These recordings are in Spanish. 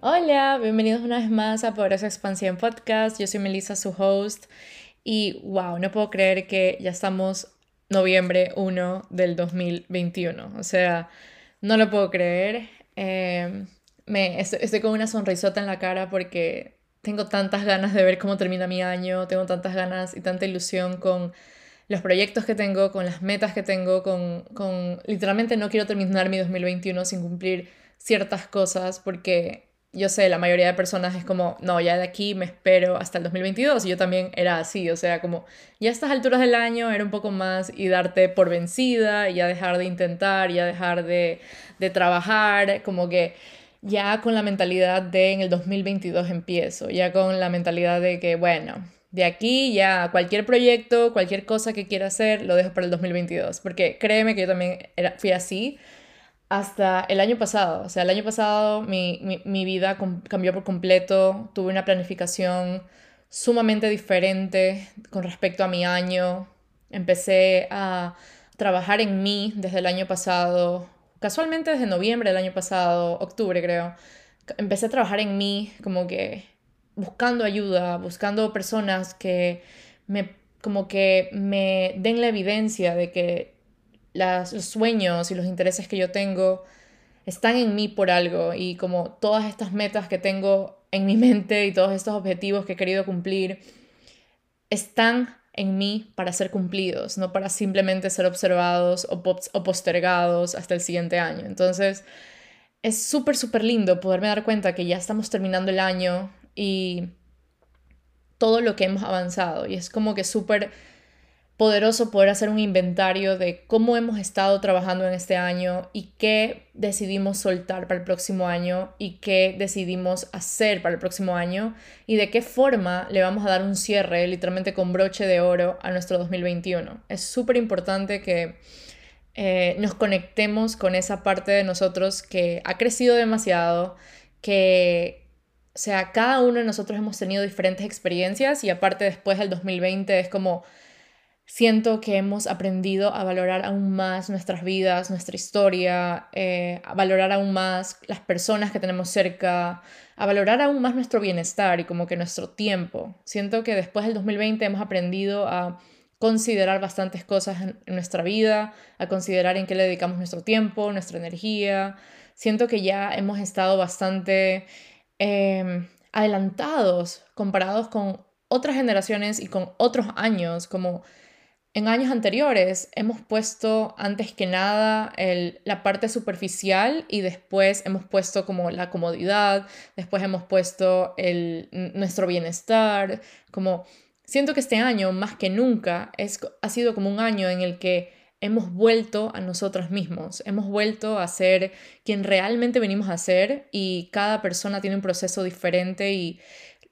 Hola, bienvenidos una vez más a Poderosa Expansión Podcast. Yo soy Melissa, su host. Y wow, no puedo creer que ya estamos noviembre 1 del 2021. O sea, no lo puedo creer. Em, me, estoy, con una sonrisota en la cara porque tengo tantas ganas de ver cómo termina mi año. Tengo tantas ganas y tanta ilusión con los proyectos que tengo, con las metas que tengo, con, con literalmente no quiero terminar mi 2021 sin cumplir ciertas cosas porque yo sé, la mayoría de personas es como, no, ya de aquí me espero hasta el 2022 y yo también era así, o sea, como ya a estas alturas del año era un poco más y darte por vencida, y ya dejar de intentar, ya dejar de, de trabajar, como que ya con la mentalidad de en el 2022 empiezo, ya con la mentalidad de que, bueno, de aquí ya cualquier proyecto, cualquier cosa que quiera hacer, lo dejo para el 2022, porque créeme que yo también era, fui así hasta el año pasado. O sea, el año pasado mi, vida cambió por completo. Tuve una planificación sumamente diferente con respecto a mi año. Empecé a trabajar en mí desde el año pasado, casualmente desde noviembre del año pasado, octubre creo. Empecé a trabajar en mí como que buscando ayuda, buscando personas que me como que me den la evidencia de que los sueños y los intereses que yo tengo están en mí por algo y como todas estas metas que tengo en mi mente y todos estos objetivos que he querido cumplir están en mí para ser cumplidos, no para simplemente ser observados o, o postergados hasta el siguiente año. Entonces, es súper, súper lindo poderme dar cuenta que ya estamos terminando el año y todo lo que hemos avanzado. Y es como que súper poderoso poder hacer un inventario de cómo hemos estado trabajando en este año y qué decidimos soltar para el próximo año y qué decidimos hacer para el próximo año y de qué forma le vamos a dar un cierre literalmente con broche de oro a nuestro 2021. Es súper importante que eh, nos conectemos con esa parte de nosotros que ha crecido demasiado, que... O sea, cada uno de nosotros hemos tenido diferentes experiencias y aparte después del 2020 es como Siento que hemos aprendido a valorar aún más nuestras vidas, nuestra historia, eh, a valorar aún más las personas que tenemos cerca, a valorar aún más nuestro bienestar y como que nuestro tiempo. Siento que después del 2020 hemos aprendido a considerar bastantes cosas en, nuestra vida, a considerar en qué le dedicamos nuestro tiempo, nuestra energía. Siento que ya hemos estado bastante em, adelantados comparados con otras generaciones y con otros años, como en años anteriores hemos puesto antes que nada la parte superficial y después hemos puesto como la comodidad, después hemos puesto el, nuestro bienestar, como siento que este año más que nunca es, ha sido como un año en el que hemos vuelto a nosotros mismos, hemos vuelto a ser quien realmente venimos a ser y cada persona tiene un proceso diferente y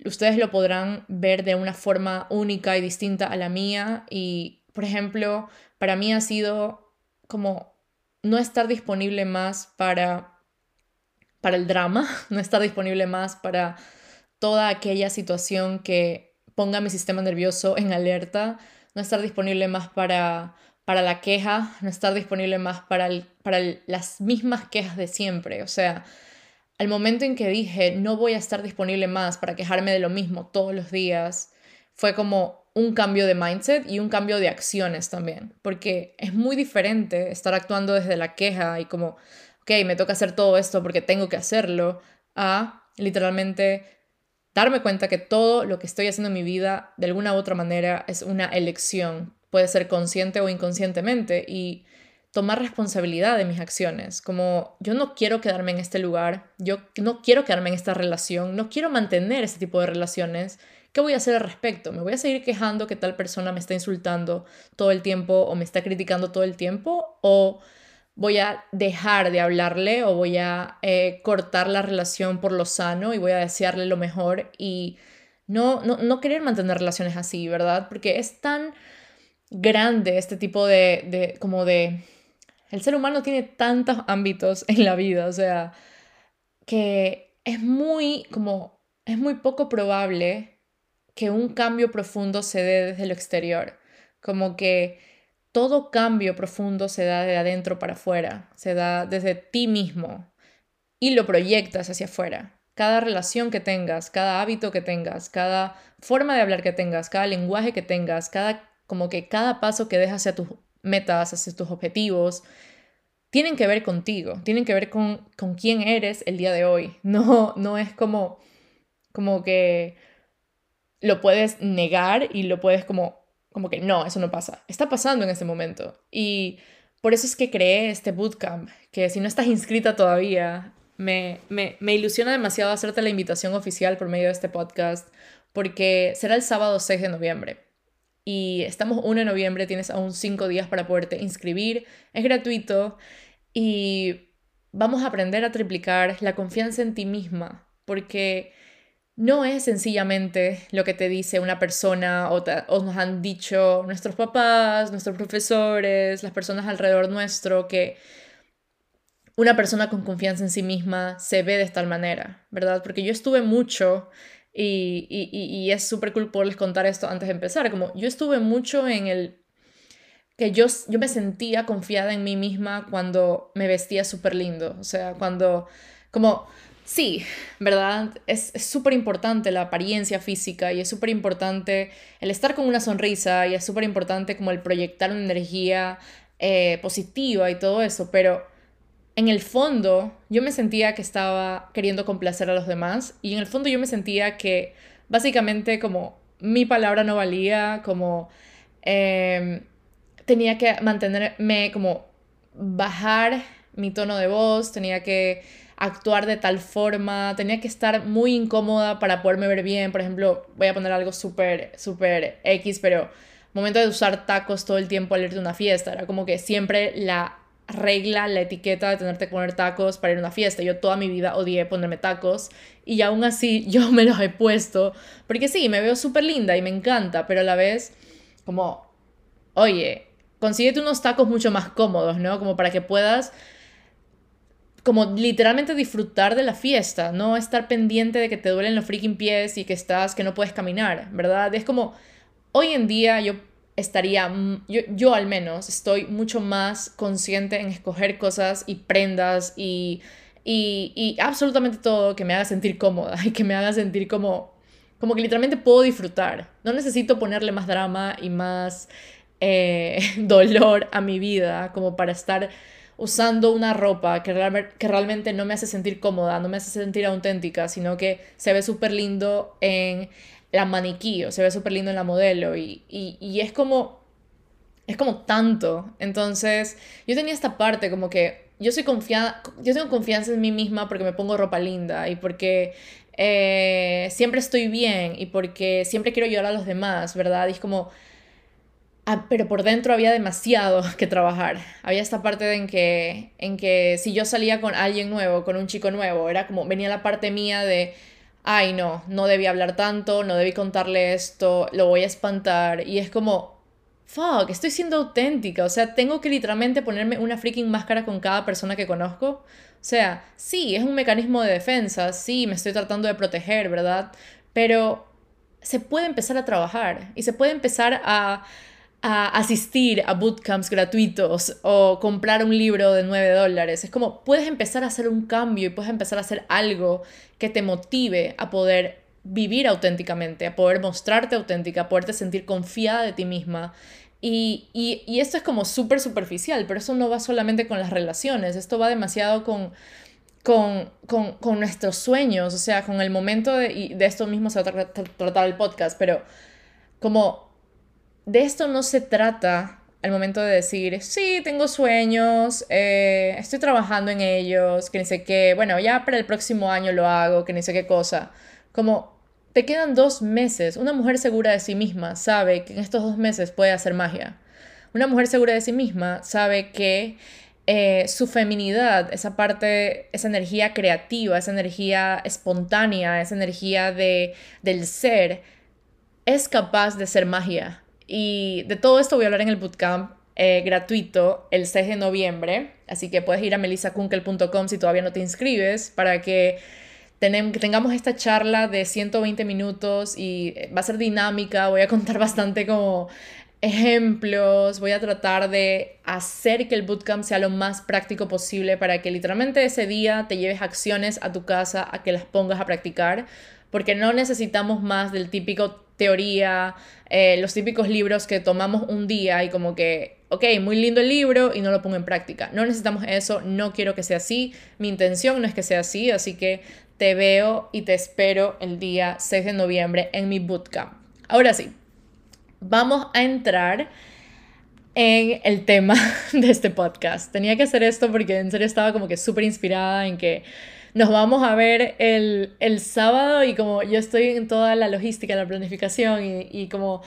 ustedes lo podrán ver de una forma única y distinta a la mía y por ejemplo, para mí ha sido como no estar disponible más para, para el drama, no estar disponible más para toda aquella situación que ponga mi sistema nervioso en alerta, no estar disponible más para, para la queja, no estar disponible más para, para las mismas quejas de siempre. O sea, al momento en que dije no voy a estar disponible más para quejarme de lo mismo todos los días, fue como un cambio de mindset y un cambio de acciones también, porque es muy diferente estar actuando desde la queja y como, ok, me toca hacer todo esto porque tengo que hacerlo, a literalmente darme cuenta que todo lo que estoy haciendo en mi vida de alguna u otra manera es una elección, puede ser consciente o inconscientemente, y tomar responsabilidad de mis acciones, como yo no quiero quedarme en este lugar, yo no quiero quedarme en esta relación, no quiero mantener este tipo de relaciones, ¿Qué voy a hacer al respecto? ¿Me voy a seguir quejando que tal persona me está insultando todo el tiempo o me está criticando todo el tiempo? ¿O voy a dejar de hablarle o voy a eh, cortar la relación por lo sano y voy a desearle lo mejor y no, no, no querer mantener relaciones así, ¿verdad? Porque es tan grande este tipo de, de, como de... El ser humano tiene tantos ámbitos en la vida, o sea, que es muy como... Es muy poco probable que un cambio profundo se dé desde lo exterior, como que todo cambio profundo se da de adentro para afuera, se da desde ti mismo y lo proyectas hacia afuera. cada relación que tengas, cada hábito que tengas, cada forma de hablar que tengas, cada lenguaje que tengas, cada como que cada paso que dejas hacia tus metas, hacia tus objetivos, tienen que ver contigo, tienen que ver con, con quién eres el día de hoy. No, no es como, como que lo puedes negar y lo puedes como, como que no, eso no pasa. Está pasando en este momento. Y por eso es que creé este bootcamp, que si no estás inscrita todavía, me, me, me ilusiona demasiado hacerte la invitación oficial por medio de este podcast, porque será el sábado 6 de noviembre y estamos 1 de noviembre, tienes aún 5 días para poderte inscribir, es gratuito y vamos a aprender a triplicar la confianza en ti misma, porque no es sencillamente lo que te dice una persona o, o, nos han dicho nuestros papás, nuestros profesores, las personas alrededor nuestro, que una persona con confianza en sí misma se ve de tal manera, ¿verdad? Porque yo estuve mucho y, y, es súper cool contar esto antes de empezar. Como yo estuve mucho en el que yo, yo me sentía confiada en mí misma cuando me vestía súper lindo. O sea, cuando, como, sí, ¿verdad? Es súper importante la apariencia física y es súper importante el estar con una sonrisa y es súper importante como el proyectar una energía eh, positiva y todo eso, pero en el fondo yo me sentía que estaba queriendo complacer a los demás y en el fondo yo me sentía que básicamente como mi palabra no valía, como em, tenía que mantenerme como bajar mi tono de voz, tenía que actuar de tal forma, tenía que estar muy incómoda para poderme ver bien, por ejemplo, voy a poner algo súper, súper X, pero momento de usar tacos todo el tiempo al irte a una fiesta, era como que siempre la regla la etiqueta de tenerte que poner tacos para ir a una fiesta. Yo toda mi vida odié ponerme tacos y aún así yo me los he puesto porque sí, me veo súper linda y me encanta, pero a la vez como, oye, consíguete unos tacos mucho más cómodos, ¿no? Como para que puedas como literalmente disfrutar de la fiesta, no estar pendiente de que te duelen los freaking pies y que estás, que no puedes caminar, ¿verdad? Es como, hoy en día yo estaría, yo, yo al menos estoy mucho más consciente en escoger cosas y prendas y, y, y, absolutamente todo que me haga sentir cómoda y que me haga sentir como, como que literalmente puedo disfrutar. No necesito ponerle más drama y más eh, dolor a mi vida como para estar usando una ropa que, que realmente no me hace sentir cómoda, no me hace sentir auténtica, sino que se ve súper lindo en la maniquí, o se ve súper lindo en la modelo y, y, es como, es como tanto. Entonces, yo tenía esta parte como que yo soy confiada, yo tengo confianza en mí misma porque me pongo ropa linda y porque eh, siempre estoy bien y porque siempre quiero ayudar a los demás, ¿verdad? Y es como, ah, pero por dentro había demasiado que trabajar. Había esta parte en que, en que si yo salía con alguien nuevo, con un chico nuevo, era como, venía la parte mía de ay no, no debí hablar tanto, no debí contarle esto, lo voy a espantar. Y es como, fuck, estoy siendo auténtica. O sea, tengo que literalmente ponerme una freaking máscara con cada persona que conozco. O sea, sí, es un mecanismo de defensa, sí, me estoy tratando de proteger, ¿verdad? Pero se puede empezar a trabajar y se puede empezar a a asistir a bootcamps gratuitos o comprar un libro de 9 dólares. Es como puedes empezar a hacer un cambio y puedes empezar a hacer algo que te motive a poder vivir auténticamente, a poder mostrarte auténtica, a poderte sentir confiada de ti misma. Y, y, esto es como súper superficial, pero eso no va solamente con las relaciones, esto va demasiado con, con, con, con nuestros sueños, o sea, con el momento de, y de esto mismo se va a tratar el podcast, pero como de esto no se trata al momento de decir, sí, tengo sueños, eh, estoy trabajando en ellos, que ni sé qué, bueno, ya para el próximo año lo hago, que ni sé qué cosa. Como te quedan dos meses, una mujer segura de sí misma sabe que en estos dos meses puede hacer magia. Una mujer segura de sí misma sabe que eh, su feminidad, esa parte, esa energía creativa, esa energía espontánea, esa energía de, del ser, es capaz de ser magia y de todo esto voy a hablar en el bootcamp eh, gratuito el 6 de noviembre. Así que puedes ir a melissakunkel.com si todavía no te inscribes para que, tengamos esta charla de 120 minutos y eh, va a ser dinámica. Voy a contar bastante como ejemplos, voy a tratar de hacer que el bootcamp sea lo más práctico posible para que literalmente ese día te lleves acciones a tu casa, a que las pongas a practicar, porque no necesitamos más del típico teoría, eh, los típicos libros que tomamos un día y como que, ok, muy lindo el libro y no lo pongo en práctica. No necesitamos eso, no quiero que sea así, mi intención no es que sea así, así que te veo y te espero el día 6 de noviembre en mi bootcamp. Ahora sí, vamos a entrar en el tema de este podcast. Tenía que hacer esto porque en serio estaba como que súper inspirada en que nos vamos a ver el, el, sábado y como yo estoy en toda la logística, la planificación y, y como,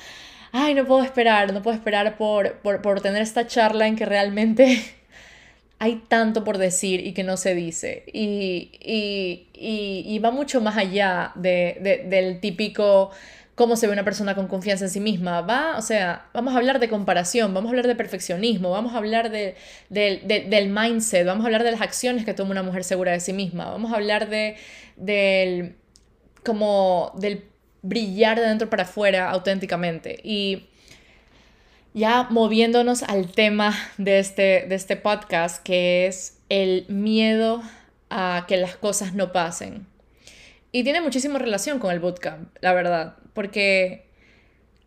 ay, no puedo esperar, no puedo esperar por, por, por tener esta charla en que realmente hay tanto por decir y que no se dice. Y, y, y, y va mucho más allá de, de, del típico cómo se ve una persona con confianza en sí misma. Va, o sea, vamos a hablar de comparación, vamos a hablar de perfeccionismo, vamos a hablar de, del mindset, vamos a hablar de las acciones que toma una mujer segura de sí misma, vamos a hablar de, del, como del brillar de dentro para afuera auténticamente. Y ya moviéndonos al tema de este, de este podcast, que es el miedo a que las cosas no pasen. Y tiene muchísima relación con el bootcamp, la verdad, porque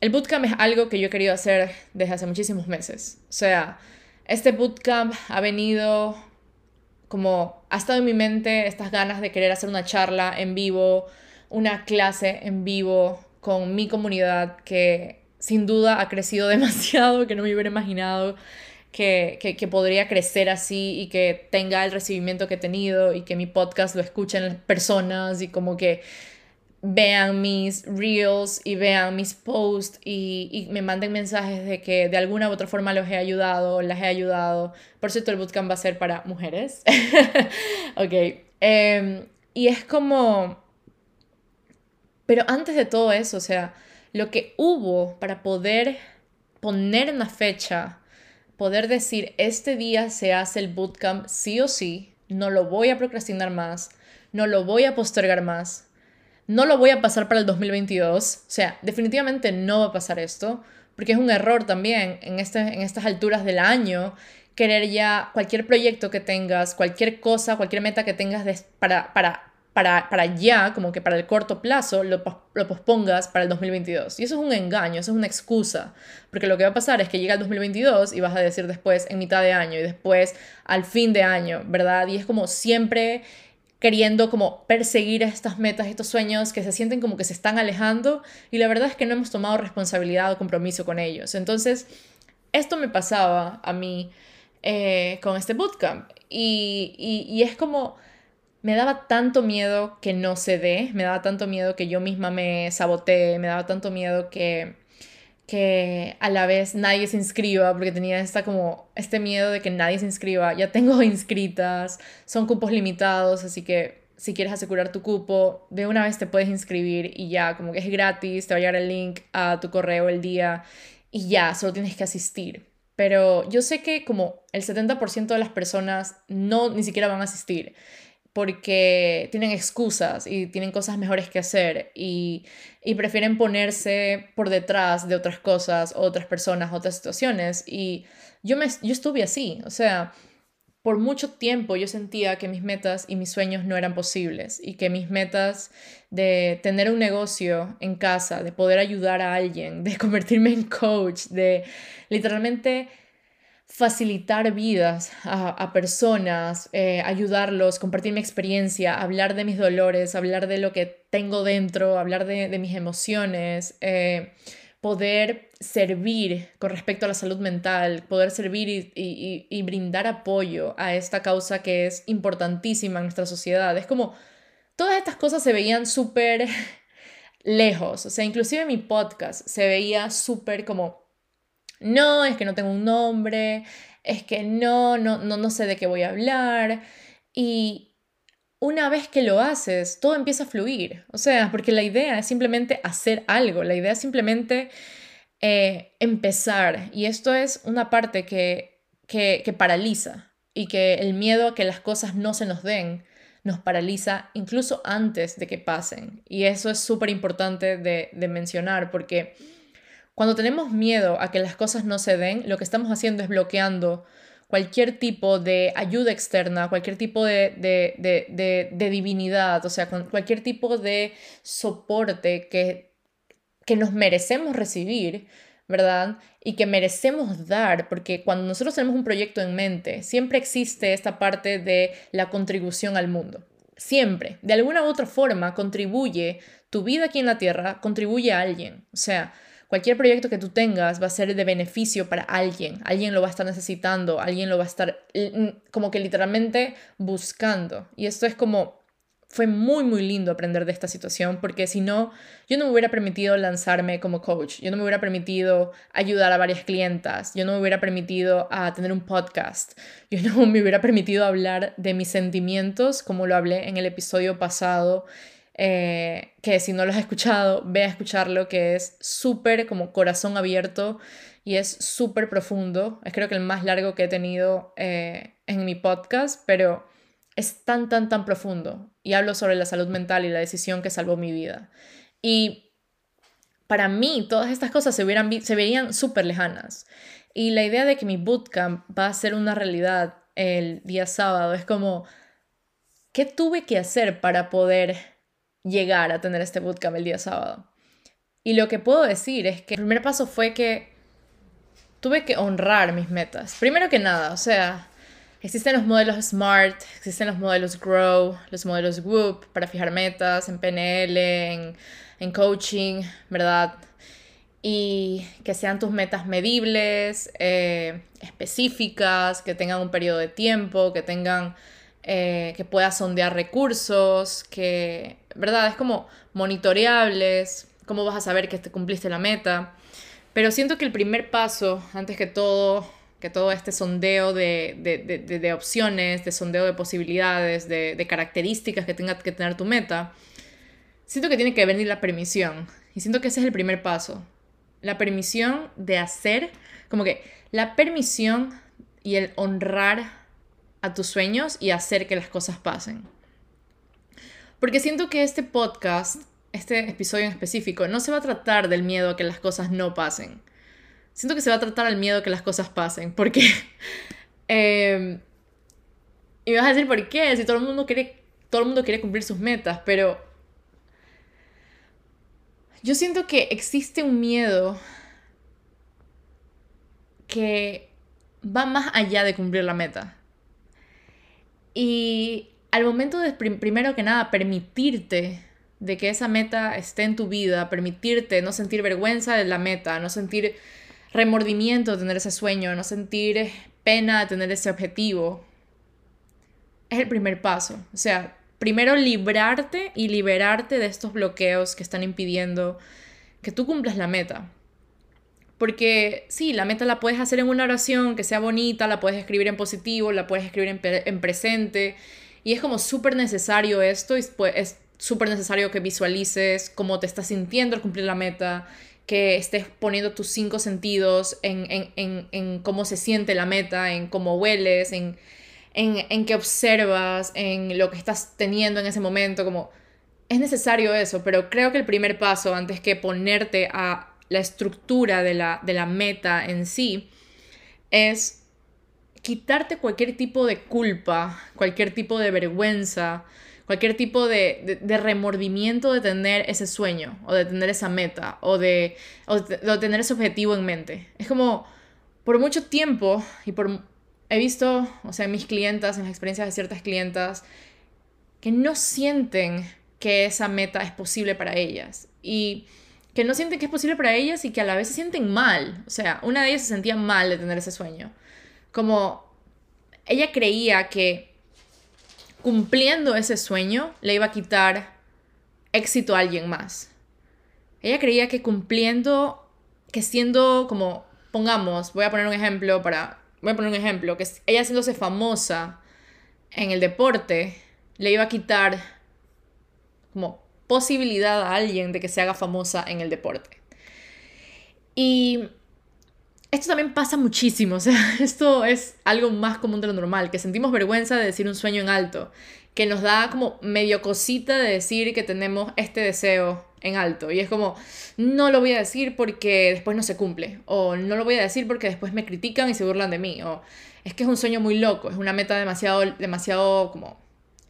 el bootcamp es algo que yo he querido hacer desde hace muchísimos meses. O sea, este bootcamp ha venido como, ha estado en mi mente estas ganas de querer hacer una charla en vivo, una clase en vivo con mi comunidad que sin duda ha crecido demasiado, que no me hubiera imaginado que, que, podría crecer así y que tenga el recibimiento que he tenido y que mi podcast lo escuchen personas y como que vean mis reels y vean mis posts y, y, me manden mensajes de que de alguna u otra forma los he ayudado, las he ayudado. Por cierto, el bootcamp va a ser para mujeres. ok. Em, y es como... Pero antes de todo eso, o sea, lo que hubo para poder poner una fecha poder decir, este día se hace el bootcamp sí o sí, no lo voy a procrastinar más, no lo voy a postergar más, no lo voy a pasar para el 2022, o sea, definitivamente no va a pasar esto, porque es un error también en, este, en estas alturas del año querer ya cualquier proyecto que tengas, cualquier cosa, cualquier meta que tengas para, para para, para ya, como que para el corto plazo, lo, lo, pospongas para el 2022. Y eso es un engaño, eso es una excusa. Porque lo que va a pasar es que llega el 2022 y vas a decir después en mitad de año y después al fin de año, ¿verdad? Y es como siempre queriendo como perseguir estas metas, estos sueños que se sienten como que se están alejando y la verdad es que no hemos tomado responsabilidad o compromiso con ellos. Entonces, esto me pasaba a mí eh, con este bootcamp y, y, y es como me daba tanto miedo que no se dé, me daba tanto miedo que yo misma me saboteé, me daba tanto miedo que, que a la vez nadie se inscriba, porque tenía esta como este miedo de que nadie se inscriba. Ya tengo inscritas, son cupos limitados, así que si quieres asegurar tu cupo, de una vez te puedes inscribir y ya, como que es gratis, te va a llegar el link a tu correo el día y ya, solo tienes que asistir. Pero yo sé que como el 70% de las personas no ni siquiera van a asistir porque tienen excusas y tienen cosas mejores que hacer y, prefieren ponerse por detrás de otras cosas, otras personas, otras situaciones. Y yo, me, yo estuve así, o sea, por mucho tiempo yo sentía que mis metas y mis sueños no eran posibles y que mis metas de tener un negocio en casa, de poder ayudar a alguien, de convertirme en coach, de literalmente facilitar vidas a, personas, eh, ayudarlos, compartir mi experiencia, hablar de mis dolores, hablar de lo que tengo dentro, hablar de, mis emociones, eh, poder servir con respecto a la salud mental, poder servir y, y, brindar apoyo a esta causa que es importantísima en nuestra sociedad. Es como todas estas cosas se veían súper lejos, o sea, inclusive mi podcast se veía súper como no, es que no tengo un nombre, es que no, no, no, no sé de qué voy a hablar. Y una vez que lo haces, todo empieza a fluir. O sea, porque la idea es simplemente hacer algo, la idea es simplemente eh, empezar. Y esto es una parte que, que, que paraliza y que el miedo a que las cosas no se nos den nos paraliza incluso antes de que pasen. Y eso es súper importante de, de mencionar porque cuando tenemos miedo a que las cosas no se den, lo que estamos haciendo es bloqueando cualquier tipo de ayuda externa, cualquier tipo de, de, divinidad, o sea, cualquier tipo de soporte que, que nos merecemos recibir, ¿verdad? Y que merecemos dar, porque cuando nosotros tenemos un proyecto en mente, siempre existe esta parte de la contribución al mundo. Siempre, de alguna u otra forma, contribuye tu vida aquí en la Tierra, contribuye a alguien. O sea, Cualquier proyecto que tú tengas va a ser de beneficio para alguien, alguien lo va a estar necesitando, alguien lo va a estar como que literalmente buscando. Y esto es como, fue muy, muy lindo aprender de esta situación, porque si no, yo no me hubiera permitido lanzarme como coach, yo no me hubiera permitido ayudar a varias clientas, yo no me hubiera permitido a tener un podcast, yo no me hubiera permitido hablar de mis sentimientos como lo hablé en el episodio pasado eh, que si no lo has escuchado, ve a escucharlo, que es súper como corazón abierto y es súper profundo. Es creo que el más largo que he tenido eh, en mi podcast, pero es tan, tan, tan profundo. Y hablo sobre la salud mental y la decisión que salvó mi vida. Y para mí todas estas cosas se, hubieran, se veían súper lejanas. Y la idea de que mi bootcamp va a ser una realidad el día sábado es como, ¿qué tuve que hacer para poder llegar a tener este bootcamp el día sábado. Y lo que puedo decir es que el primer paso fue que tuve que honrar mis metas. Primero que nada, o sea, existen los modelos SMART, existen los modelos GROW, los modelos WHOOP para fijar metas en PNL, en, en coaching, ¿verdad? Y que sean tus metas medibles, eh, específicas, que tengan un periodo de tiempo, que tengan eh, que puedas sondear recursos, que, ¿verdad? Es como monitoreables, cómo vas a saber que te cumpliste la meta. Pero siento que el primer paso, antes que todo, que todo este sondeo de, de, de, opciones, de sondeo de posibilidades, de, características que tenga que tener tu meta, siento que tiene que venir la permisión. Y siento que ese es el primer paso. La permisión de hacer, como que la permisión y el honrar a tus sueños y hacer que las cosas pasen. Porque siento que este podcast, este episodio en específico, no se va a tratar del miedo a que las cosas no pasen. Siento que se va a tratar al miedo a que las cosas pasen. Porque... Em, y vas a decir por qué, si todo el mundo quiere, todo el mundo quiere cumplir sus metas, pero yo siento que existe un miedo que va más allá de cumplir la meta. Y al momento de, primero que nada, permitirte de que esa meta esté en tu vida, permitirte no sentir vergüenza de la meta, no sentir remordimiento de tener ese sueño, no sentir pena de tener ese objetivo, es el primer paso. O sea, primero librarte y liberarte de estos bloqueos que están impidiendo que tú cumplas la meta. Porque sí, la meta la puedes hacer en una oración que sea bonita, la puedes escribir en positivo, la puedes escribir en, presente. Y es como súper necesario esto, y es súper necesario que visualices cómo te estás sintiendo al cumplir la meta, que estés poniendo tus cinco sentidos en, en, en cómo se siente la meta, en cómo hueles, en, en, qué observas, en lo que estás teniendo en ese momento, como es necesario eso, pero creo que el primer paso antes que ponerte a la estructura de la, de la meta en sí, es quitarte cualquier tipo de culpa, cualquier tipo de vergüenza, cualquier tipo de, remordimiento de tener ese sueño o de tener esa meta o de, de, tener ese objetivo en mente. Es como, por mucho tiempo y por... He visto, o sea, en mis clientas, en las experiencias de ciertas clientas, que no sienten que esa meta es posible para ellas. Y que no sienten que es posible para ellas y que a la vez se sienten mal. O sea, una de ellas se sentía mal de tener ese sueño. Como ella creía que cumpliendo ese sueño le iba a quitar éxito a alguien más. Ella creía que cumpliendo, que siendo como, pongamos, voy a poner un ejemplo para, voy a poner un ejemplo, que ella haciéndose famosa en el deporte, le iba a quitar como posibilidad a alguien de que se haga famosa en el deporte. Y esto también pasa muchísimo, o sea, esto es algo más común de lo normal, que sentimos vergüenza de decir un sueño en alto, que nos da como medio cosita de decir que tenemos este deseo en alto. Y es como, no lo voy a decir porque después no se cumple. O no lo voy a decir porque después me critican y se burlan de mí. O es que es un sueño muy loco, es una meta demasiado, demasiado como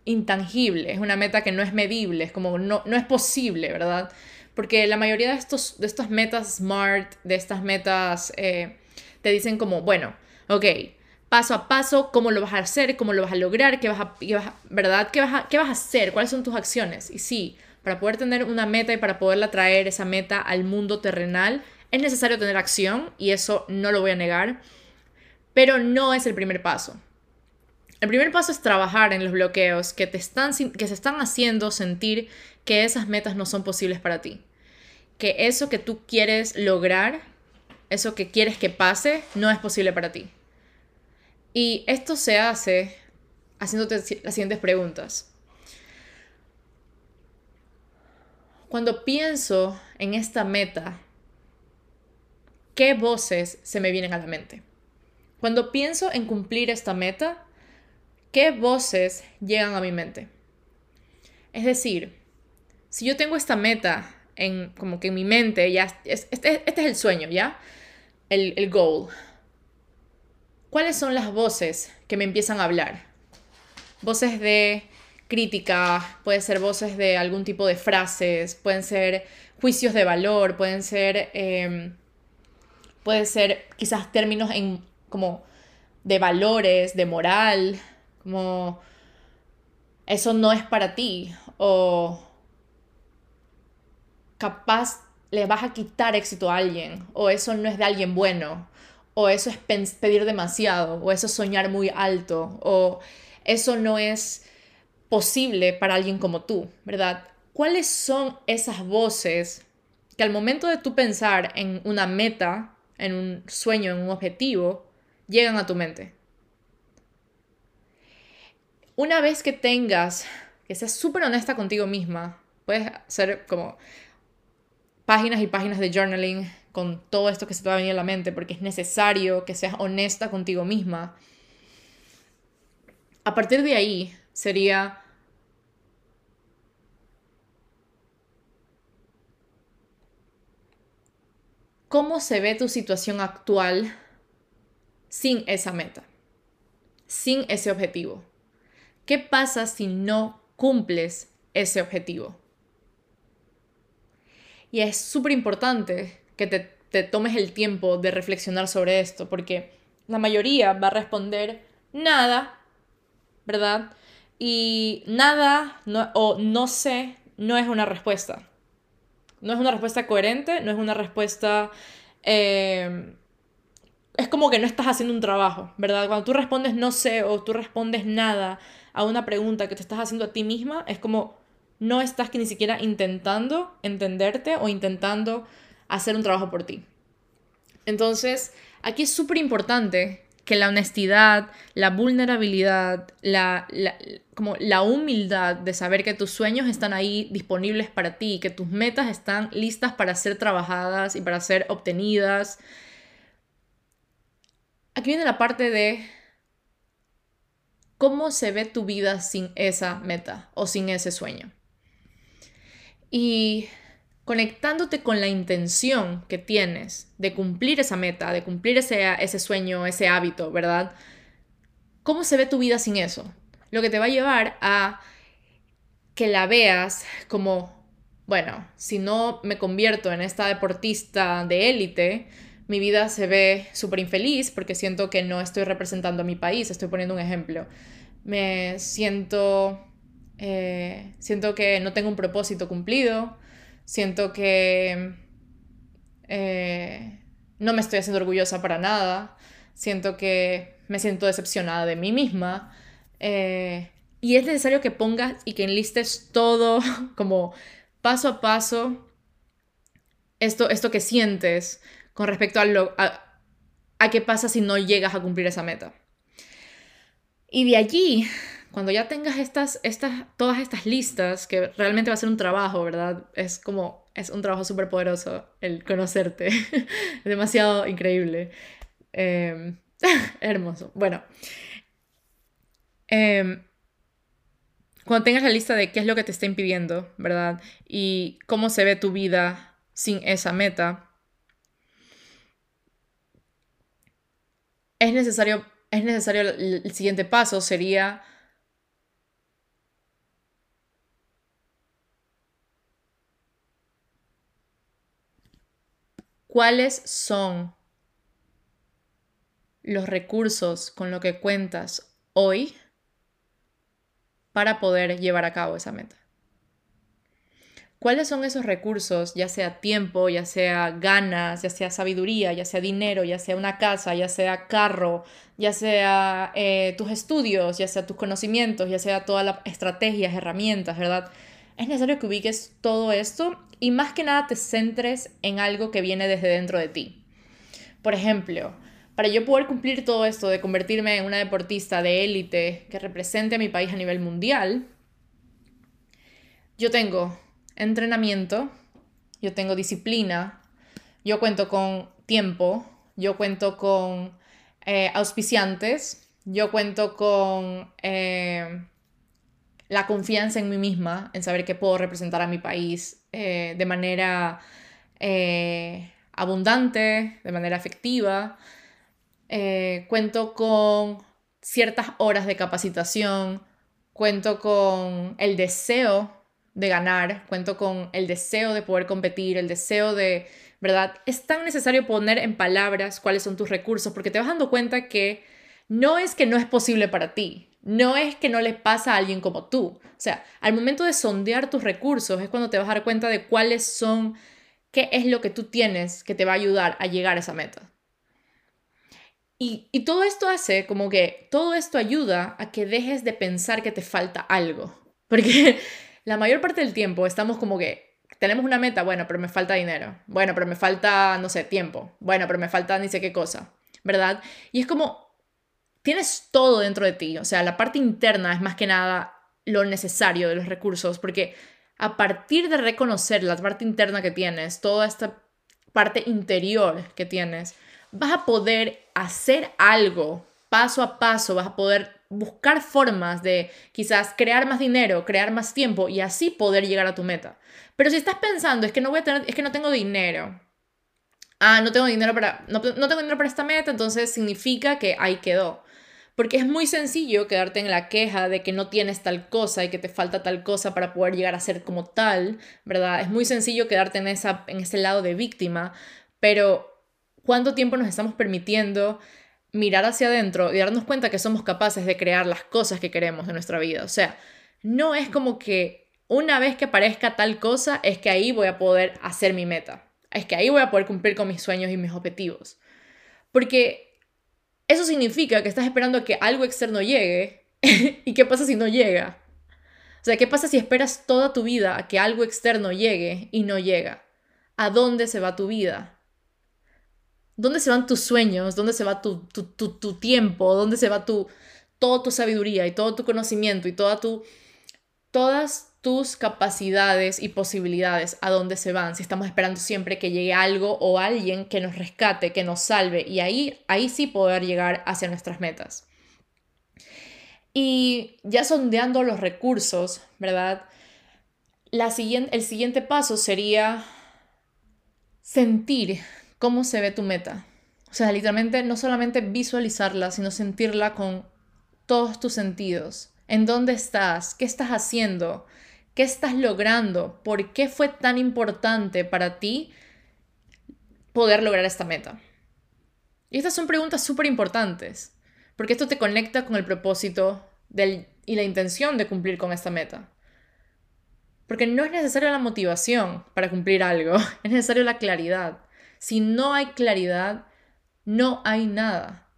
intangible, es una meta que no es medible, es como no, no es posible, ¿verdad? Porque la mayoría de, estos, de estas metas smart, de estas metas, eh, te dicen como, bueno, ok, paso a paso, cómo lo vas a hacer, cómo lo vas a lograr, qué vas a, ¿verdad? ¿Qué vas, a, ¿Qué vas a hacer? ¿Cuáles son tus acciones? Y sí, para poder tener una meta y para poderla traer esa meta al mundo terrenal, es necesario tener acción y eso no lo voy a negar, pero no es el primer paso. El primer paso es trabajar en los bloqueos que, te están, que se están haciendo sentir que esas metas no son posibles para ti. Que eso que tú quieres lograr, eso que quieres que pase, no es posible para ti. Y esto se hace haciéndote las siguientes preguntas. Cuando pienso en esta meta, ¿qué voces se me vienen a la mente? Cuando pienso en cumplir esta meta, ¿Qué voces llegan a mi mente? Es decir, si yo tengo esta meta en como que en mi mente, ya este, este, es el sueño, ¿ya? El, el goal. ¿Cuáles son las voces que me empiezan a hablar? Voces de crítica, pueden ser voces de algún tipo de frases, pueden ser juicios de valor, pueden ser, pueden ser quizás términos en, como de valores, de moral, como, eso no es para ti. O capaz le vas a quitar éxito a alguien. O eso no es de alguien bueno. O eso es pedir demasiado. O eso es soñar muy alto. O eso no es posible para alguien como tú, ¿verdad? ¿Cuáles son esas voces que al momento de tú pensar en una meta, en un sueño, en un objetivo, llegan a tu mente? una vez que tengas, que seas súper honesta contigo misma, puedes hacer como páginas y páginas de journaling con todo esto que se te va a venir a la mente, porque es necesario que seas honesta contigo misma. A partir de ahí sería cómo se ve tu situación actual sin esa meta, sin ese objetivo. ¿Qué pasa si no cumples ese objetivo? Y es súper importante que te, tomes el tiempo de reflexionar sobre esto, porque la mayoría va a responder nada, ¿verdad? Y nada o no sé no es una respuesta. No es una respuesta coherente, no es una respuesta... Eh, es como que no estás haciendo un trabajo, ¿verdad? Cuando tú respondes no sé o tú respondes nada a una pregunta que te estás haciendo a ti misma, es como no estás que ni siquiera intentando entenderte o intentando hacer un trabajo por ti. Entonces, aquí es súper importante que la honestidad, la vulnerabilidad, la, como la humildad de saber que tus sueños están ahí disponibles para ti, que tus metas están listas para ser trabajadas y para ser obtenidas. Aquí viene la parte de cómo se ve tu vida sin esa meta o sin ese sueño. Y conectándote con la intención que tienes de cumplir esa meta, de cumplir ese, ese sueño, ese hábito, ¿verdad? ¿Cómo se ve tu vida sin eso? Lo que te va a llevar a que la veas como, bueno, si no me convierto en esta deportista de élite, mi vida se ve súper infeliz porque siento que no estoy representando a mi país, estoy poniendo un ejemplo. Me siento, eh, siento que no tengo un propósito cumplido, siento que eh, no me estoy haciendo orgullosa para nada, siento que me siento decepcionada de mí misma. Eh, y es necesario que pongas y que enlistes todo como paso a paso esto, esto que sientes, con respecto a, lo, a, qué pasa si no llegas a cumplir esa meta. Y de allí, cuando ya tengas estas, estas, todas estas listas, que realmente va a ser un trabajo, ¿verdad? Es como, es un trabajo súper poderoso el conocerte. es demasiado increíble. Em, hermoso. Bueno. Em, cuando tengas la lista de qué es lo que te está impidiendo, ¿verdad? Y cómo se ve tu vida sin esa meta, es necesario, es necesario el siguiente paso sería cuáles son los recursos con los que cuentas hoy para poder llevar a cabo esa meta. ¿Cuáles son esos recursos, ya sea tiempo, ya sea ganas, ya sea sabiduría, ya sea dinero, ya sea una casa, ya sea carro, ya sea eh, tus estudios, ya sea tus conocimientos, ya sea todas las estrategias, herramientas, ¿verdad? Es necesario que ubiques todo esto y más que nada te centres en algo que viene desde dentro de ti. Por ejemplo, para yo poder cumplir todo esto de convertirme en una deportista de élite que represente a mi país a nivel mundial, yo tengo entrenamiento, yo tengo disciplina, yo cuento con tiempo, yo cuento con eh, auspiciantes, yo cuento con eh, la confianza en mí misma, en saber que puedo representar a mi país eh, de manera abundante, de manera efectiva. cuento con ciertas horas de capacitación, cuento con el deseo de ganar, cuento con el deseo de poder competir, el deseo de, ¿verdad? Es tan necesario poner en palabras cuáles son tus recursos porque te vas dando cuenta que no es que no es posible para ti, no es que no le pasa a alguien como tú. O sea, al momento de sondear tus recursos es cuando te vas a dar cuenta de cuáles son, qué es lo que tú tienes que te va a ayudar a llegar a esa meta. Y, y todo esto hace como que todo esto ayuda a que dejes de pensar que te falta algo. Porque la mayor parte del tiempo estamos como que tenemos una meta, bueno, pero me falta dinero, bueno, pero me falta, no sé, tiempo, bueno, pero me falta ni sé qué cosa, ¿verdad? Y es como, tienes todo dentro de ti, o sea, la parte interna es más que nada lo necesario de los recursos, porque a partir de reconocer la parte interna que tienes, toda esta parte interior que tienes, vas a poder hacer algo paso a paso, vas a poder buscar formas de quizás crear más dinero, crear más tiempo y así poder llegar a tu meta. Pero si estás pensando, es que no voy a tener, es que no tengo dinero. Ah, no tengo dinero para, no, no tengo dinero para esta meta, entonces significa que ahí quedó. Porque es muy sencillo quedarte en la queja de que no tienes tal cosa y que te falta tal cosa para poder llegar a ser como tal, ¿verdad? Es muy sencillo quedarte en, esa, en ese lado de víctima, pero ¿cuánto tiempo nos estamos permitiendo mirar hacia adentro y darnos cuenta que somos capaces de crear las cosas que queremos en nuestra vida. O sea, no es como que una vez que aparezca tal cosa, es que ahí voy a poder hacer mi meta. Es que ahí voy a poder cumplir con mis sueños y mis objetivos. Porque eso significa que estás esperando a que algo externo llegue. ¿Y qué pasa si no llega? O sea, ¿qué pasa si esperas toda tu vida a que algo externo llegue y no llega? ¿A dónde se va tu vida? ¿Dónde se van tus sueños? ¿Dónde se va tu, tu, tiempo? ¿Dónde se va tu, toda tu sabiduría y todo tu conocimiento y toda tu, todas tus capacidades y posibilidades? ¿A dónde se van? Si estamos esperando siempre que llegue algo o alguien que nos rescate, que nos salve y ahí, ahí sí poder llegar hacia nuestras metas. Y ya sondeando los recursos, ¿verdad? La siguiente, el siguiente paso sería sentir cómo se ve tu meta. O sea, literalmente no solamente visualizarla, sino sentirla con todos tus sentidos. ¿En dónde estás? ¿Qué estás haciendo? ¿Qué estás logrando? ¿Por qué fue tan importante para ti poder lograr esta meta? Y estas son preguntas súper importantes, porque esto te conecta con el propósito y la intención de cumplir con esta meta. Porque no es necesaria la motivación para cumplir algo, es necesaria la claridad. Si no hay claridad, no hay nada.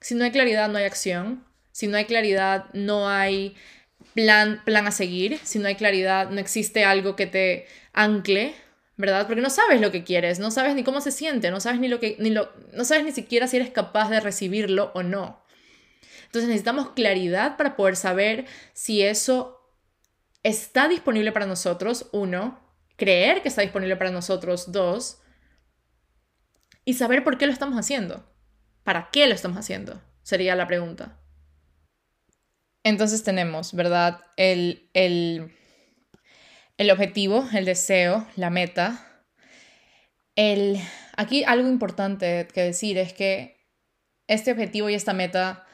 Si no hay claridad, no hay acción. Si no hay claridad, no hay plan, plan a seguir. Si no hay claridad, no existe algo que te ancle, ¿verdad? Porque no sabes lo que quieres, no sabes ni cómo se siente, no sabes ni lo que ni lo no sabes ni siquiera si eres capaz de recibirlo o no. Entonces necesitamos claridad para poder saber si eso está disponible para nosotros, uno, creer que está disponible para nosotros, dos, y saber por qué lo estamos haciendo. ¿Para qué lo estamos haciendo? Sería la pregunta. Entonces tenemos, ¿verdad? El, el, el objetivo, el deseo, la meta. El, aquí algo importante que decir es que este objetivo y esta meta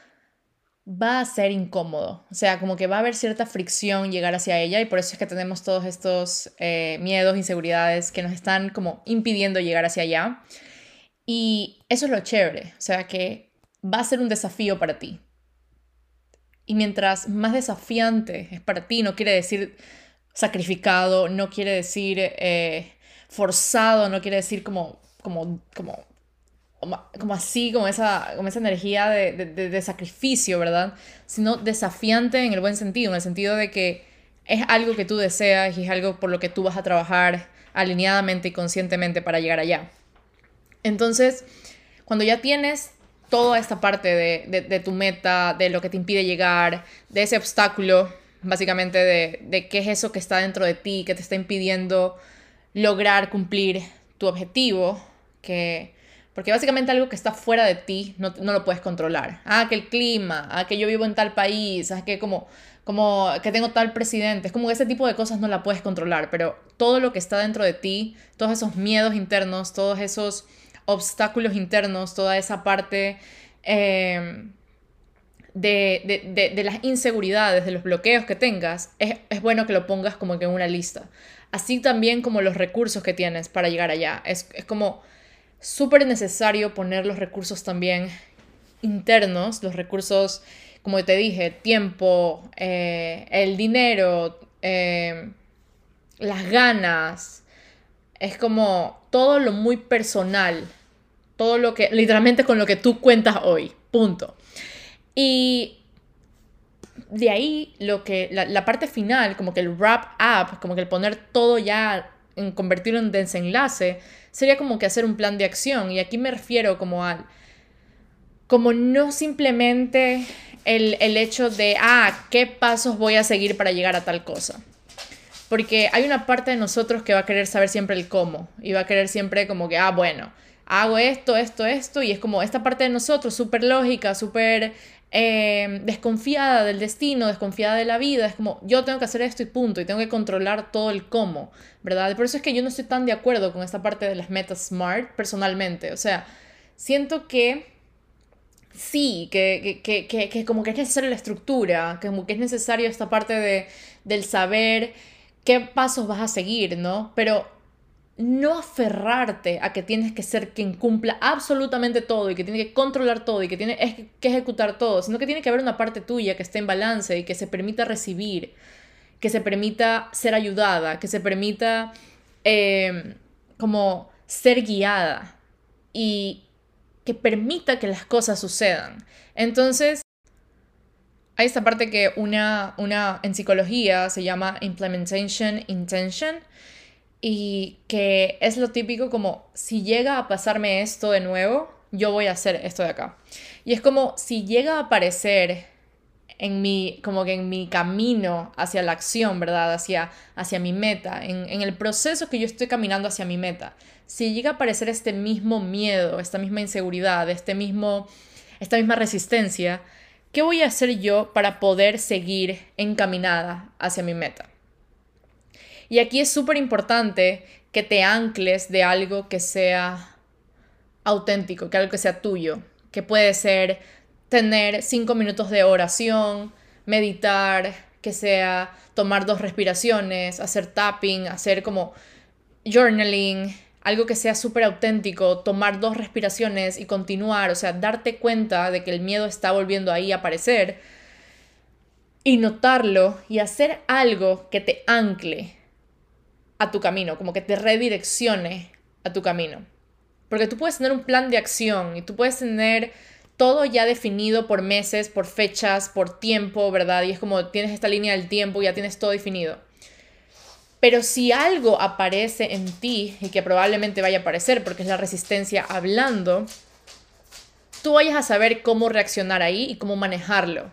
va a ser incómodo. O sea, como que va a haber cierta fricción llegar hacia ella y por eso es que tenemos todos estos eh, miedos, inseguridades que nos están como impidiendo llegar hacia allá. Y eso es lo chévere. O sea, que va a ser un desafío para ti. Y mientras más desafiante es para ti, no quiere decir sacrificado, no quiere decir eh, forzado, no quiere decir como, como, como, como, así, como esa, como esa energía de, de, de, sacrificio, ¿verdad? Sino desafiante en el buen sentido, en el sentido de que es algo que tú deseas y es algo por lo que tú vas a trabajar alineadamente y conscientemente para llegar allá. Entonces, cuando ya tienes toda esta parte de, de, tu meta, de lo que te impide llegar, de ese obstáculo, básicamente de, de qué es eso que está dentro de ti, que te está impidiendo lograr cumplir tu objetivo, que... Porque básicamente algo que está fuera de ti no, no, lo puedes controlar. Ah, que el clima, ah, que yo vivo en tal país, ah, que como, como que tengo tal presidente. Es como que ese tipo de cosas no la puedes controlar, pero todo lo que está dentro de ti, todos esos miedos internos, todos esos obstáculos internos, toda esa parte eh, de, las inseguridades, de los bloqueos que tengas, es, bueno que lo pongas como que en una lista. Así también como los recursos que tienes para llegar allá. Es, como súper necesario poner los recursos también internos, los recursos, como te dije, tiempo, eh, el dinero, eh, las ganas, es como todo lo muy personal, todo lo que, literalmente con lo que tú cuentas hoy, punto. Y de ahí lo que, la, parte final, como que el wrap up, como que el poner todo ya, en convertirlo en desenlace, sería como que hacer un plan de acción. Y aquí me refiero como al, como no simplemente el, el hecho de, ah, ¿qué pasos voy a seguir para llegar a tal cosa? Porque hay una parte de nosotros que va a querer saber siempre el cómo y va a querer siempre como que, ah, bueno, hago esto, esto, esto, y es como esta parte de nosotros súper lógica, súper eh, desconfiada del destino, desconfiada de la vida, es como yo tengo que hacer esto y punto, y tengo que controlar todo el cómo, ¿verdad? Por eso es que yo no estoy tan de acuerdo con esta parte de las metas SMART personalmente, o sea, siento que sí, que, que, que, que, como que es necesaria la estructura, que que es necesario esta parte de, del saber qué pasos vas a seguir, ¿no? Pero no aferrarte a que tienes que ser quien cumpla absolutamente todo y que tiene que controlar todo y que tiene que ejecutar todo, sino que tiene que haber una parte tuya que esté en balance y que se permita recibir, que se permita ser ayudada, que se permita em, como ser guiada y que permita que las cosas sucedan. Entonces, hay esta parte que una, una en psicología se llama implementation intention y que es lo típico como si llega a pasarme esto de nuevo, yo voy a hacer esto de acá. Y es como si llega a aparecer en mi, como que en mi camino hacia la acción, ¿verdad? Hacia, hacia mi meta, en, en el proceso que yo estoy caminando hacia mi meta. Si llega a aparecer este mismo miedo, esta misma inseguridad, este mismo, esta misma resistencia, ¿Qué voy a hacer yo para poder seguir encaminada hacia mi meta? Y aquí es súper importante que te ancles de algo que sea auténtico, que algo que sea tuyo, que puede ser tener cinco minutos de oración, meditar, que sea tomar dos respiraciones, hacer tapping, hacer como journaling, algo que sea súper auténtico, tomar dos respiraciones y continuar, o sea, darte cuenta de que el miedo está volviendo ahí a aparecer y notarlo y hacer algo que te ancle a tu camino, como que te redireccione a tu camino. Porque tú puedes tener un plan de acción y tú puedes tener todo ya definido por meses, por fechas, por tiempo, ¿verdad? Y es como tienes esta línea del tiempo, ya tienes todo definido. Pero si algo aparece en ti, y que probablemente vaya a aparecer porque es la resistencia hablando, tú vayas a saber cómo reaccionar ahí y cómo manejarlo.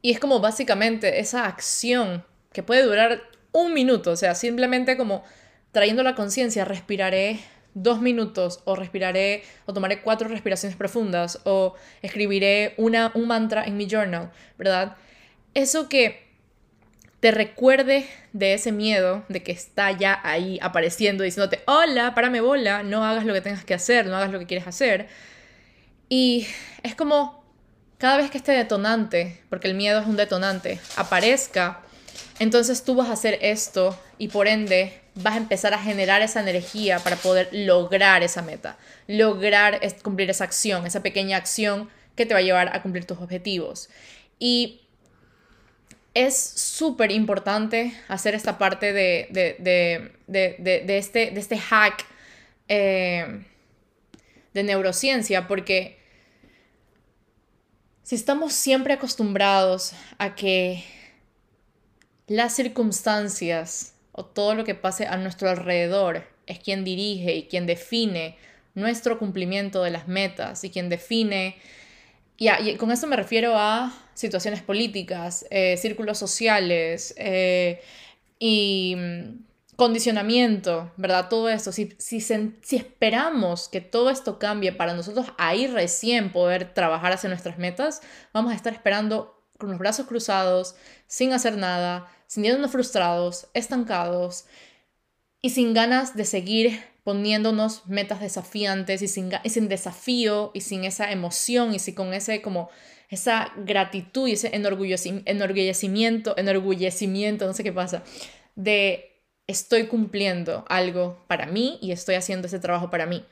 Y es como básicamente esa acción que puede durar un minuto, o sea, simplemente como trayendo la conciencia, respiraré dos minutos o respiraré o tomaré cuatro respiraciones profundas o escribiré una, un mantra en mi journal, ¿verdad? Eso que te recuerde de ese miedo de que está ya ahí apareciendo diciéndote, hola, párame bola, no hagas lo que tengas que hacer, no hagas lo que quieres hacer. Y es como cada vez que este detonante, porque el miedo es un detonante, aparezca, entonces tú vas a hacer esto y por ende vas a empezar a generar esa energía para poder lograr esa meta, lograr cumplir esa acción, esa pequeña acción que te va a llevar a cumplir tus objetivos. Y es súper importante hacer esta parte de, este, de este hack eh, de neurociencia, porque si estamos siempre acostumbrados a que las circunstancias o todo lo que pase a nuestro alrededor es quien dirige y quien define nuestro cumplimiento de las metas y quien define y, con eso me refiero a situaciones políticas, eh, círculos sociales eh, y mm, condicionamiento, ¿verdad? Todo esto. Si, si, si esperamos que todo esto cambie para nosotros ahí recién poder trabajar hacia nuestras metas, vamos a estar esperando con los brazos cruzados, sin hacer nada, sintiéndonos frustrados, estancados y sin ganas de seguir poniéndonos metas desafiantes y sin, sin desafío y sin esa emoción y sin con ese como esa gratitud y ese enorgullecimiento, enorgullecimiento, no sé qué pasa, de estoy cumpliendo algo para mí y estoy haciendo ese trabajo para mí.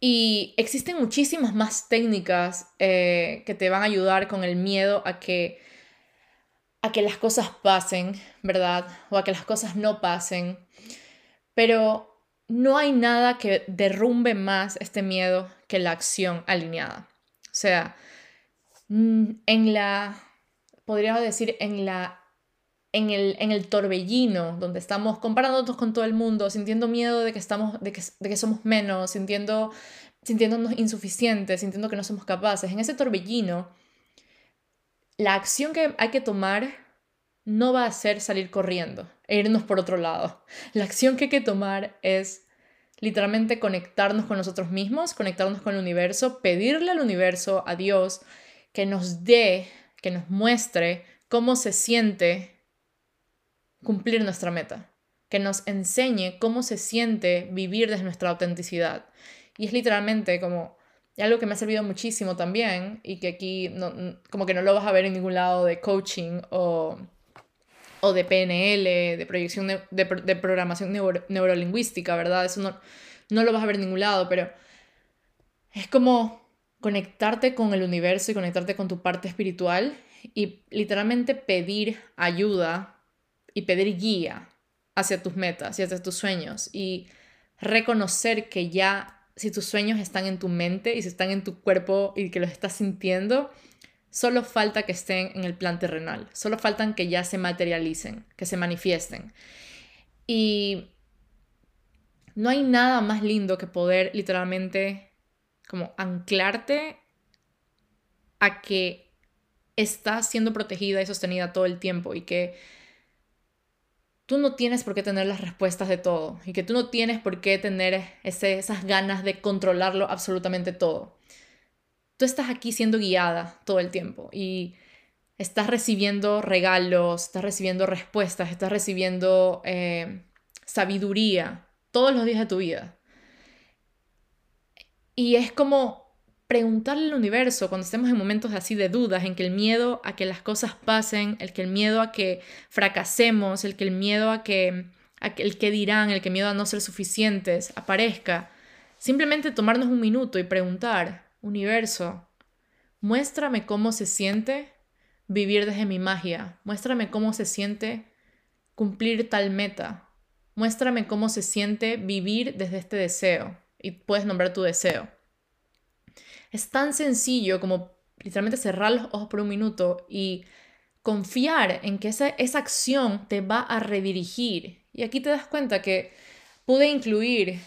Y existen muchísimas más técnicas eh, que te van a ayudar con el miedo a que, a que las cosas pasen, ¿verdad? O a que las cosas no pasen. Pero no hay nada que derrumbe más este miedo que la acción alineada. O sea, en la, podríamos decir, en la en el, en el torbellino, donde estamos comparándonos con todo el mundo, sintiendo miedo de que, estamos, de que, de que somos menos, sintiendo, sintiéndonos insuficientes, sintiendo que no somos capaces. En ese torbellino, la acción que hay que tomar no va a ser salir corriendo e irnos por otro lado. La acción que hay que tomar es literalmente conectarnos con nosotros mismos, conectarnos con el universo, pedirle al universo, a Dios, que nos dé, que nos muestre cómo se siente cumplir nuestra meta, que nos enseñe cómo se siente vivir desde nuestra autenticidad. Y es literalmente como algo que me ha servido muchísimo también y que aquí no, como que no lo vas a ver en ningún lado de coaching o, o de PNL, de proyección de, de, programación neurolingüística, ¿verdad? Eso no, no lo vas a ver en ningún lado, pero es como conectarte con el universo y conectarte con tu parte espiritual y literalmente pedir ayuda y pedir guía hacia tus metas y hacia tus sueños y reconocer que ya si tus sueños están en tu mente y si están en tu cuerpo y que los estás sintiendo, solo falta que estén en el plan terrenal, solo faltan que ya se materialicen, que se manifiesten. Y no hay nada más lindo que poder literalmente como anclarte a que estás siendo protegida y sostenida todo el tiempo y que tú no tienes por qué tener las respuestas de todo y que tú no tienes por qué tener esas ganas de controlarlo absolutamente todo. Tú estás aquí siendo guiada todo el tiempo y estás recibiendo regalos, estás recibiendo respuestas, estás recibiendo eh, sabiduría todos los días de tu vida. Y es como preguntarle al universo cuando estemos en momentos así de dudas, en que el miedo a que las cosas pasen, el que el miedo a que fracasemos, el que el miedo a que, el que dirán, el que miedo a no ser suficientes aparezca, simplemente tomarnos un minuto y preguntar, universo, muéstrame cómo se siente vivir desde mi magia, muéstrame cómo se siente cumplir tal meta, muéstrame cómo se siente vivir desde este deseo y puedes nombrar tu deseo. Es tan sencillo como literalmente cerrar los ojos por un minuto y confiar en que esa, esa acción te va a redirigir. Y aquí te das cuenta que pude incluir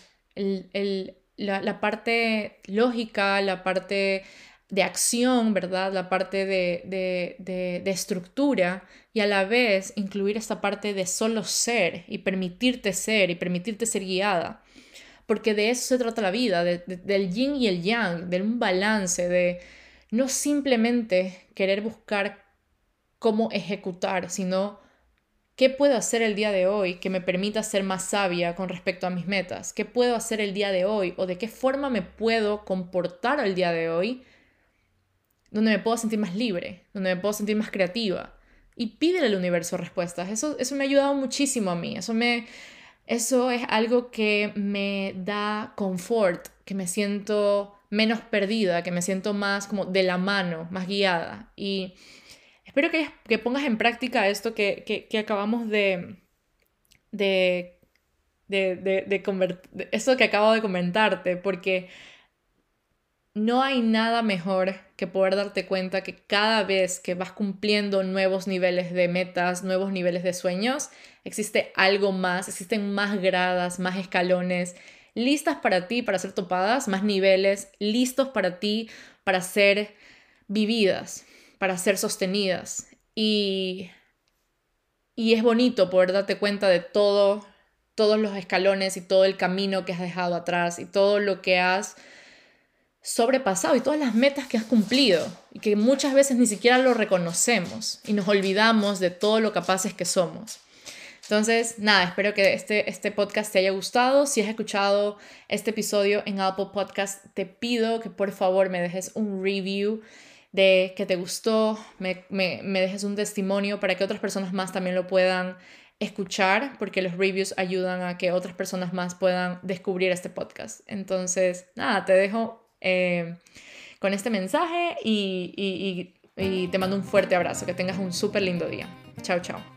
la, parte lógica, la parte de acción, ¿verdad? La parte de, de, de, estructura y a la vez incluir esta parte de solo ser y permitirte ser y permitirte ser guiada. porque de eso se trata la vida, del yin y el yang, de un balance, de no simplemente querer buscar cómo ejecutar, sino qué puedo hacer el día de hoy que me permita ser más sabia con respecto a mis metas, qué puedo hacer el día de hoy o de qué forma me puedo comportar el día de hoy donde me puedo sentir más libre, donde me puedo sentir más creativa. Y pídele al universo respuestas. Eso, eso me ha ayudado muchísimo a mí. Eso me, eso es algo que me da confort, que me siento menos perdida, que me siento más como de la mano, más guiada. Y espero que, que pongas en práctica esto que, que, que acabamos de, de, de, de, de esto que acabo de comentarte, porque no hay nada mejor que poder darte cuenta que cada vez que vas cumpliendo nuevos niveles de metas, nuevos niveles de sueños, existe algo más, existen más gradas, más escalones, listas para ti para ser topadas, más niveles, listos para ti para ser vividas, para ser sostenidas. Y, y es bonito poder darte cuenta de todo, todos los escalones y todo el camino que has dejado atrás y todo lo que has sobrepasado y todas las metas que has cumplido y que muchas veces ni siquiera lo reconocemos y nos olvidamos de todo lo capaces que somos. Entonces, nada, espero que este, este podcast te haya gustado. Si has escuchado este episodio en Apple Podcast, te pido que por favor me dejes un review de que te gustó, me, me, me dejes un testimonio para que otras personas más también lo puedan escuchar, porque los reviews ayudan a que otras personas más puedan descubrir este podcast. Entonces, nada, te dejo eh, con este mensaje y, y te mando un fuerte abrazo. Que tengas un súper lindo día. Chao, chao.